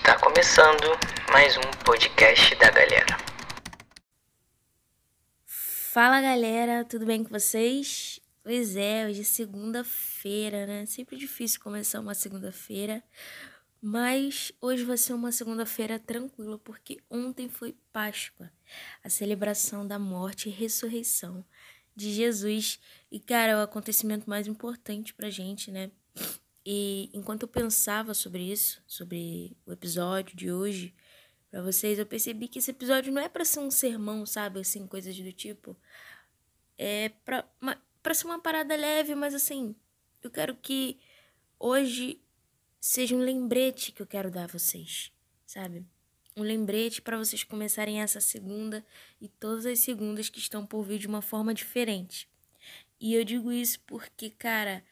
Está começando mais um podcast da galera. Fala galera, tudo bem com vocês? Pois é, hoje é segunda-feira, né? Sempre difícil começar uma segunda-feira, mas hoje vai ser uma segunda-feira tranquila porque ontem foi Páscoa, a celebração da morte e ressurreição de Jesus. E cara, é o acontecimento mais importante pra gente, né? E enquanto eu pensava sobre isso, sobre o episódio de hoje, para vocês, eu percebi que esse episódio não é para ser um sermão, sabe? Assim, coisas do tipo. É pra, uma, pra ser uma parada leve, mas assim, eu quero que hoje seja um lembrete que eu quero dar a vocês, sabe? Um lembrete para vocês começarem essa segunda e todas as segundas que estão por vir de uma forma diferente. E eu digo isso porque, cara,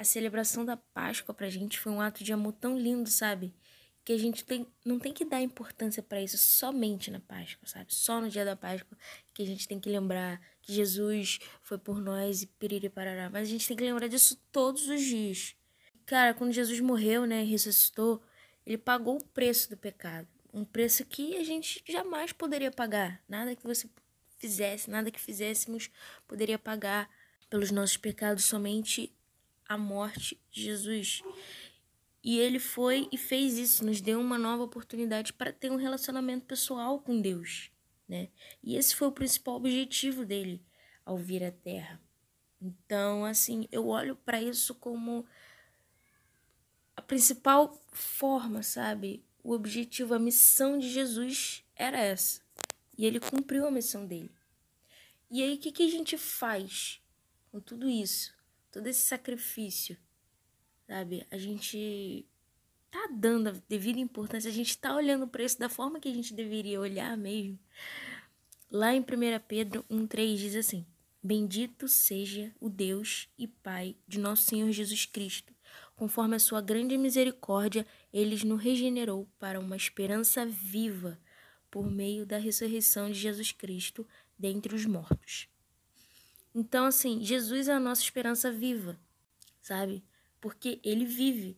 a celebração da Páscoa pra gente foi um ato de amor tão lindo, sabe? Que a gente tem, não tem que dar importância para isso somente na Páscoa, sabe? Só no dia da Páscoa que a gente tem que lembrar que Jesus foi por nós e piriri parará. Mas a gente tem que lembrar disso todos os dias. Cara, quando Jesus morreu, né, e ressuscitou, ele pagou o preço do pecado. Um preço que a gente jamais poderia pagar. Nada que você fizesse, nada que fizéssemos poderia pagar pelos nossos pecados, somente a morte de Jesus. E ele foi e fez isso, nos deu uma nova oportunidade para ter um relacionamento pessoal com Deus, né? E esse foi o principal objetivo dele ao vir à Terra. Então, assim, eu olho para isso como a principal forma, sabe? O objetivo, a missão de Jesus era essa. E ele cumpriu a missão dele. E aí, o que, que a gente faz com tudo isso? Todo esse sacrifício, sabe? A gente tá dando a devida importância, a gente tá olhando para isso da forma que a gente deveria olhar mesmo. Lá em 1 Pedro 1,3 diz assim: Bendito seja o Deus e Pai de nosso Senhor Jesus Cristo. Conforme a sua grande misericórdia, ele nos regenerou para uma esperança viva por meio da ressurreição de Jesus Cristo dentre os mortos. Então, assim, Jesus é a nossa esperança viva, sabe? Porque ele vive.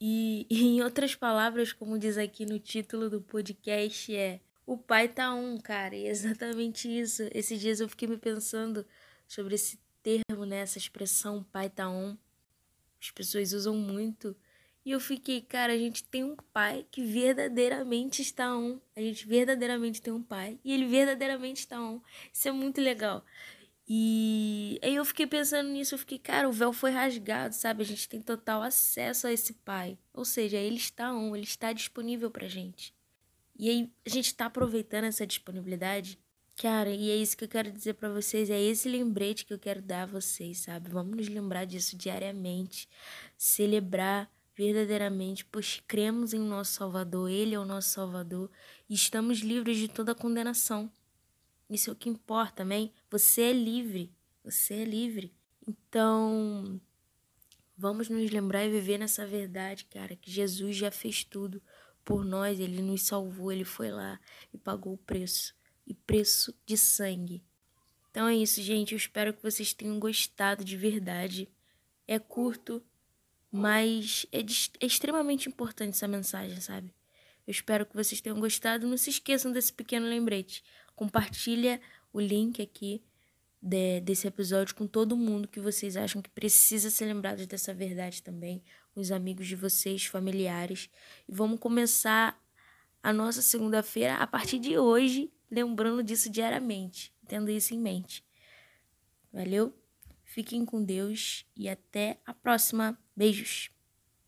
E, e, em outras palavras, como diz aqui no título do podcast, é o pai tá um, cara. E é exatamente isso. Esses dias eu fiquei me pensando sobre esse termo, né? Essa expressão pai tá um. As pessoas usam muito. E eu fiquei, cara, a gente tem um pai que verdadeiramente está um. A gente verdadeiramente tem um pai. E ele verdadeiramente está um. Isso é muito legal. E aí eu fiquei pensando nisso, eu fiquei, cara, o véu foi rasgado, sabe? A gente tem total acesso a esse pai. Ou seja, ele está on, ele está disponível pra gente. E aí a gente está aproveitando essa disponibilidade. Cara, e é isso que eu quero dizer para vocês, é esse lembrete que eu quero dar a vocês, sabe? Vamos nos lembrar disso diariamente, celebrar verdadeiramente, pois cremos em nosso Salvador, ele é o nosso Salvador e estamos livres de toda condenação. Isso é o que importa, amém? Você é livre. Você é livre. Então, vamos nos lembrar e viver nessa verdade, cara, que Jesus já fez tudo por nós, ele nos salvou, ele foi lá e pagou o preço e preço de sangue. Então é isso, gente. Eu espero que vocês tenham gostado de verdade. É curto, mas é, de, é extremamente importante essa mensagem, sabe? Eu espero que vocês tenham gostado. Não se esqueçam desse pequeno lembrete. Compartilha o link aqui de, desse episódio com todo mundo que vocês acham que precisa ser lembrado dessa verdade também, com os amigos de vocês, familiares. E vamos começar a nossa segunda-feira a partir de hoje, lembrando disso diariamente, tendo isso em mente. Valeu? Fiquem com Deus e até a próxima. Beijos!